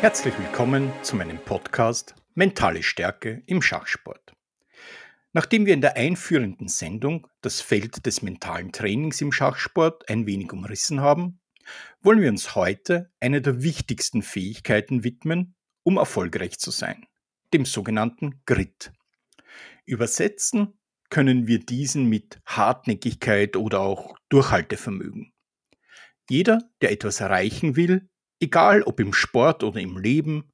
Herzlich willkommen zu meinem Podcast Mentale Stärke im Schachsport. Nachdem wir in der einführenden Sendung das Feld des mentalen Trainings im Schachsport ein wenig umrissen haben, wollen wir uns heute einer der wichtigsten Fähigkeiten widmen, um erfolgreich zu sein, dem sogenannten Grit. Übersetzen können wir diesen mit Hartnäckigkeit oder auch Durchhaltevermögen. Jeder, der etwas erreichen will, egal ob im Sport oder im Leben,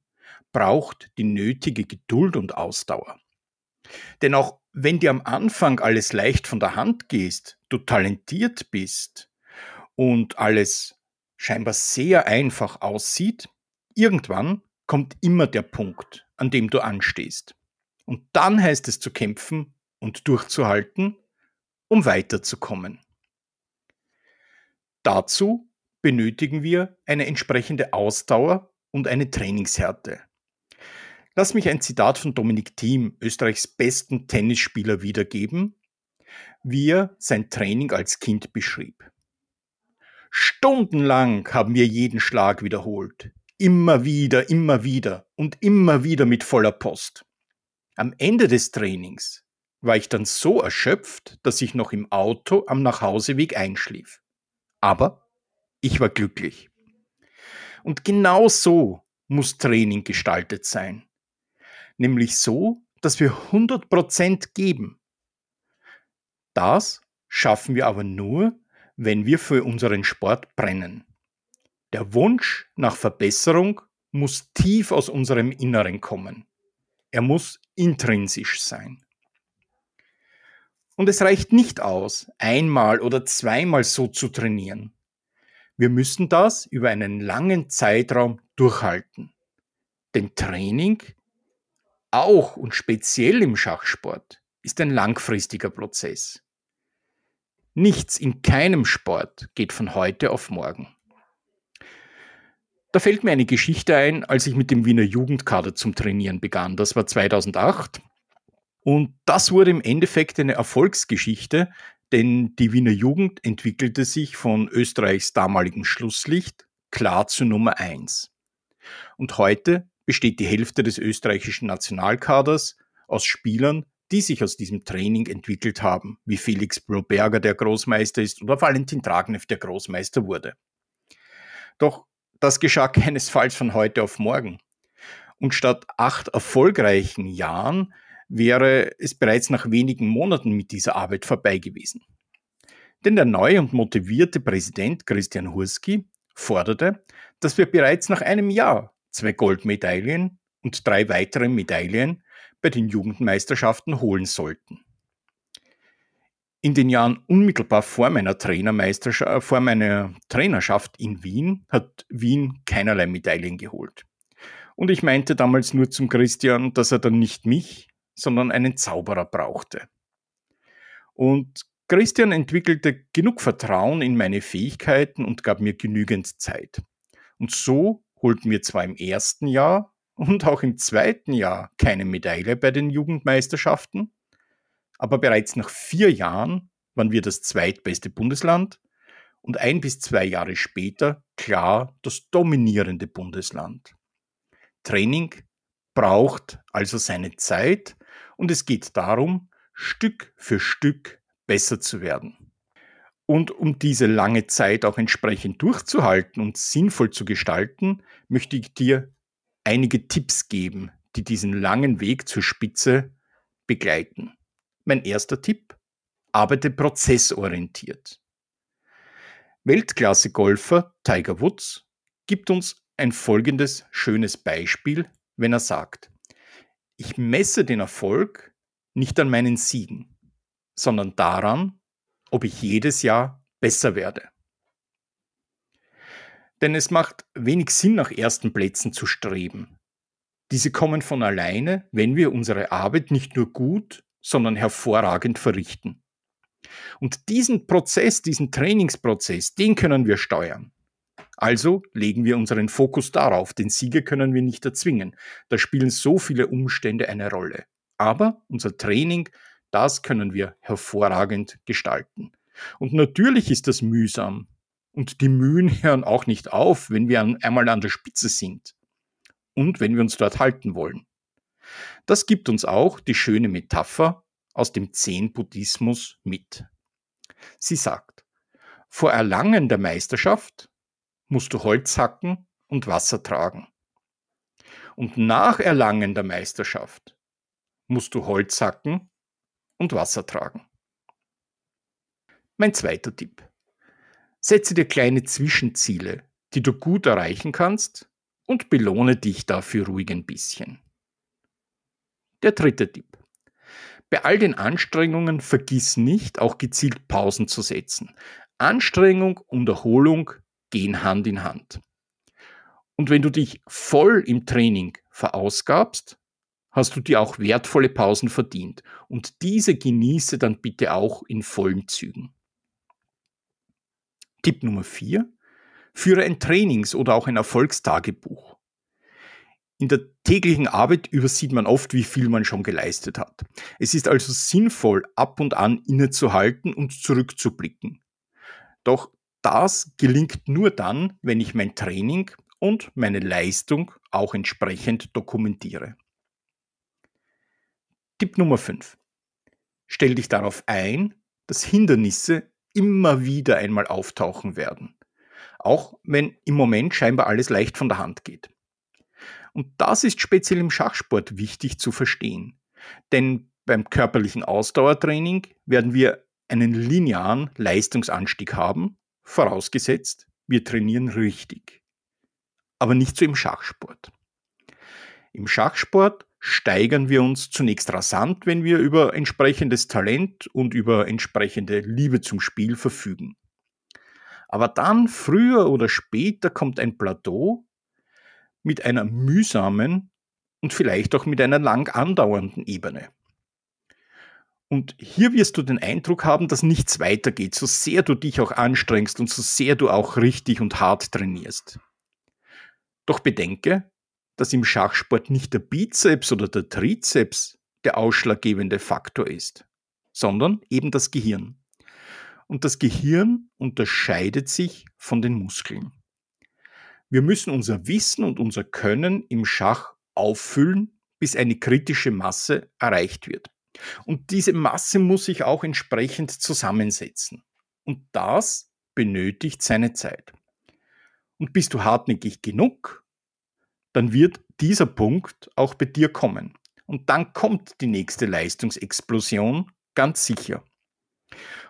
braucht die nötige Geduld und Ausdauer. Denn auch wenn dir am Anfang alles leicht von der Hand gehst, du talentiert bist und alles scheinbar sehr einfach aussieht, irgendwann kommt immer der Punkt, an dem du anstehst. Und dann heißt es zu kämpfen und durchzuhalten, um weiterzukommen. Dazu benötigen wir eine entsprechende Ausdauer und eine Trainingshärte. Lass mich ein Zitat von Dominik Thiem, Österreichs besten Tennisspieler, wiedergeben, wie er sein Training als Kind beschrieb. Stundenlang haben wir jeden Schlag wiederholt. Immer wieder, immer wieder und immer wieder mit voller Post. Am Ende des Trainings war ich dann so erschöpft, dass ich noch im Auto am Nachhauseweg einschlief. Aber ich war glücklich. Und genau so muss Training gestaltet sein. Nämlich so, dass wir 100% geben. Das schaffen wir aber nur, wenn wir für unseren Sport brennen. Der Wunsch nach Verbesserung muss tief aus unserem Inneren kommen. Er muss intrinsisch sein. Und es reicht nicht aus, einmal oder zweimal so zu trainieren. Wir müssen das über einen langen Zeitraum durchhalten. Denn Training, auch und speziell im Schachsport, ist ein langfristiger Prozess. Nichts in keinem Sport geht von heute auf morgen. Da fällt mir eine Geschichte ein, als ich mit dem Wiener Jugendkader zum Trainieren begann. Das war 2008. Und das wurde im Endeffekt eine Erfolgsgeschichte, denn die Wiener Jugend entwickelte sich von Österreichs damaligen Schlusslicht klar zu Nummer eins. Und heute besteht die Hälfte des österreichischen Nationalkaders aus Spielern, die sich aus diesem Training entwickelt haben, wie Felix Broberger, der Großmeister ist, oder Valentin Dragnev, der Großmeister wurde. Doch das geschah keinesfalls von heute auf morgen. Und statt acht erfolgreichen Jahren wäre es bereits nach wenigen Monaten mit dieser Arbeit vorbei gewesen. Denn der neue und motivierte Präsident Christian Hurski forderte, dass wir bereits nach einem Jahr zwei Goldmedaillen und drei weitere Medaillen bei den Jugendmeisterschaften holen sollten. In den Jahren unmittelbar vor meiner, Trainermeisterschaft, äh, vor meiner Trainerschaft in Wien hat Wien keinerlei Medaillen geholt. Und ich meinte damals nur zum Christian, dass er dann nicht mich, sondern einen Zauberer brauchte. Und Christian entwickelte genug Vertrauen in meine Fähigkeiten und gab mir genügend Zeit. Und so holten wir zwar im ersten Jahr und auch im zweiten Jahr keine Medaille bei den Jugendmeisterschaften, aber bereits nach vier Jahren waren wir das zweitbeste Bundesland und ein bis zwei Jahre später klar das dominierende Bundesland. Training braucht also seine Zeit und es geht darum, Stück für Stück besser zu werden. Und um diese lange Zeit auch entsprechend durchzuhalten und sinnvoll zu gestalten, möchte ich dir einige Tipps geben, die diesen langen Weg zur Spitze begleiten. Mein erster Tipp, arbeite prozessorientiert. Weltklasse-Golfer Tiger Woods gibt uns ein folgendes schönes Beispiel, wenn er sagt, ich messe den Erfolg nicht an meinen Siegen, sondern daran, ob ich jedes Jahr besser werde. Denn es macht wenig Sinn, nach ersten Plätzen zu streben. Diese kommen von alleine, wenn wir unsere Arbeit nicht nur gut, sondern hervorragend verrichten. Und diesen Prozess, diesen Trainingsprozess, den können wir steuern. Also legen wir unseren Fokus darauf, den Sieger können wir nicht erzwingen. Da spielen so viele Umstände eine Rolle. Aber unser Training, das können wir hervorragend gestalten. Und natürlich ist das mühsam. Und die Mühen hören auch nicht auf, wenn wir einmal an der Spitze sind. und wenn wir uns dort halten wollen. Das gibt uns auch die schöne Metapher aus dem Zen-Buddhismus mit. Sie sagt, vor Erlangen der Meisterschaft musst du Holz hacken und Wasser tragen. Und nach Erlangen der Meisterschaft musst du Holz hacken und Wasser tragen. Mein zweiter Tipp. Setze dir kleine Zwischenziele, die du gut erreichen kannst und belohne dich dafür ruhig ein bisschen. Der dritte Tipp. Bei all den Anstrengungen vergiss nicht, auch gezielt Pausen zu setzen. Anstrengung und Erholung gehen Hand in Hand. Und wenn du dich voll im Training verausgabst, hast du dir auch wertvolle Pausen verdient. Und diese genieße dann bitte auch in vollen Zügen. Tipp Nummer 4. Führe ein Trainings- oder auch ein Erfolgstagebuch. In der täglichen Arbeit übersieht man oft, wie viel man schon geleistet hat. Es ist also sinnvoll, ab und an innezuhalten und zurückzublicken. Doch das gelingt nur dann, wenn ich mein Training und meine Leistung auch entsprechend dokumentiere. Tipp Nummer 5. Stell dich darauf ein, dass Hindernisse immer wieder einmal auftauchen werden. Auch wenn im Moment scheinbar alles leicht von der Hand geht. Und das ist speziell im Schachsport wichtig zu verstehen. Denn beim körperlichen Ausdauertraining werden wir einen linearen Leistungsanstieg haben, vorausgesetzt, wir trainieren richtig aber nicht so im Schachsport. Im Schachsport steigern wir uns zunächst rasant, wenn wir über entsprechendes Talent und über entsprechende Liebe zum Spiel verfügen. Aber dann, früher oder später, kommt ein Plateau mit einer mühsamen und vielleicht auch mit einer lang andauernden Ebene. Und hier wirst du den Eindruck haben, dass nichts weitergeht, so sehr du dich auch anstrengst und so sehr du auch richtig und hart trainierst. Doch bedenke, dass im Schachsport nicht der Bizeps oder der Trizeps der ausschlaggebende Faktor ist, sondern eben das Gehirn. Und das Gehirn unterscheidet sich von den Muskeln. Wir müssen unser Wissen und unser Können im Schach auffüllen, bis eine kritische Masse erreicht wird. Und diese Masse muss sich auch entsprechend zusammensetzen. Und das benötigt seine Zeit. Und bist du hartnäckig genug, dann wird dieser Punkt auch bei dir kommen. Und dann kommt die nächste Leistungsexplosion ganz sicher.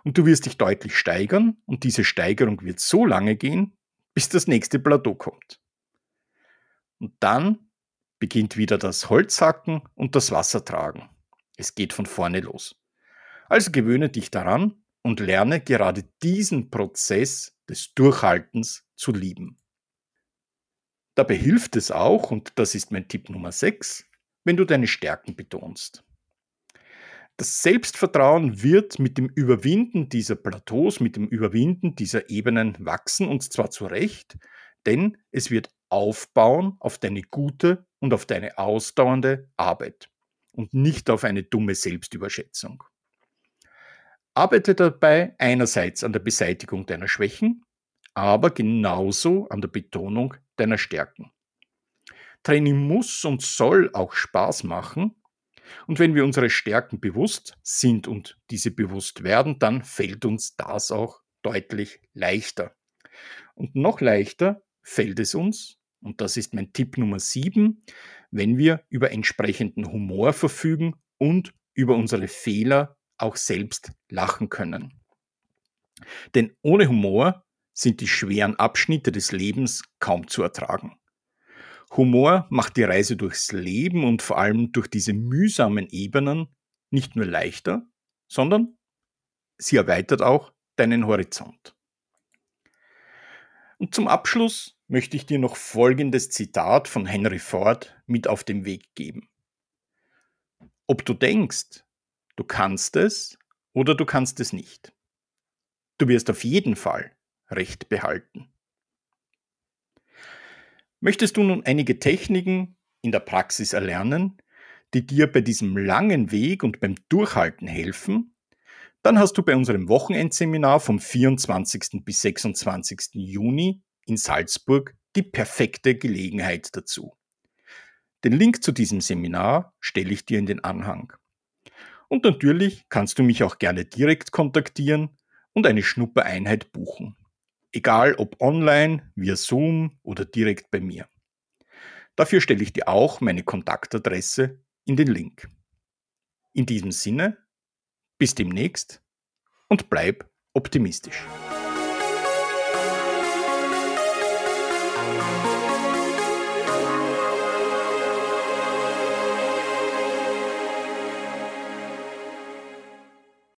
Und du wirst dich deutlich steigern und diese Steigerung wird so lange gehen, bis das nächste Plateau kommt. Und dann beginnt wieder das Holzhacken und das Wassertragen. Es geht von vorne los. Also gewöhne dich daran und lerne gerade diesen Prozess des Durchhaltens zu lieben. Dabei hilft es auch, und das ist mein Tipp Nummer 6, wenn du deine Stärken betonst. Das Selbstvertrauen wird mit dem Überwinden dieser Plateaus, mit dem Überwinden dieser Ebenen wachsen, und zwar zu Recht, denn es wird aufbauen auf deine gute und auf deine ausdauernde Arbeit und nicht auf eine dumme Selbstüberschätzung. Arbeite dabei einerseits an der Beseitigung deiner Schwächen, aber genauso an der Betonung deiner Stärken. Training muss und soll auch Spaß machen. Und wenn wir unsere Stärken bewusst sind und diese bewusst werden, dann fällt uns das auch deutlich leichter. Und noch leichter fällt es uns, und das ist mein Tipp Nummer 7, wenn wir über entsprechenden Humor verfügen und über unsere Fehler auch selbst lachen können. Denn ohne Humor sind die schweren Abschnitte des Lebens kaum zu ertragen. Humor macht die Reise durchs Leben und vor allem durch diese mühsamen Ebenen nicht nur leichter, sondern sie erweitert auch deinen Horizont. Und zum Abschluss möchte ich dir noch folgendes Zitat von Henry Ford mit auf den Weg geben. Ob du denkst, du kannst es oder du kannst es nicht. Du wirst auf jeden Fall Recht behalten. Möchtest du nun einige Techniken in der Praxis erlernen, die dir bei diesem langen Weg und beim Durchhalten helfen, dann hast du bei unserem Wochenendseminar vom 24. bis 26. Juni in Salzburg die perfekte Gelegenheit dazu. Den Link zu diesem Seminar stelle ich dir in den Anhang. Und natürlich kannst du mich auch gerne direkt kontaktieren und eine Schnuppereinheit buchen. Egal ob online, via Zoom oder direkt bei mir. Dafür stelle ich dir auch meine Kontaktadresse in den Link. In diesem Sinne, bis demnächst und bleib optimistisch. Bye.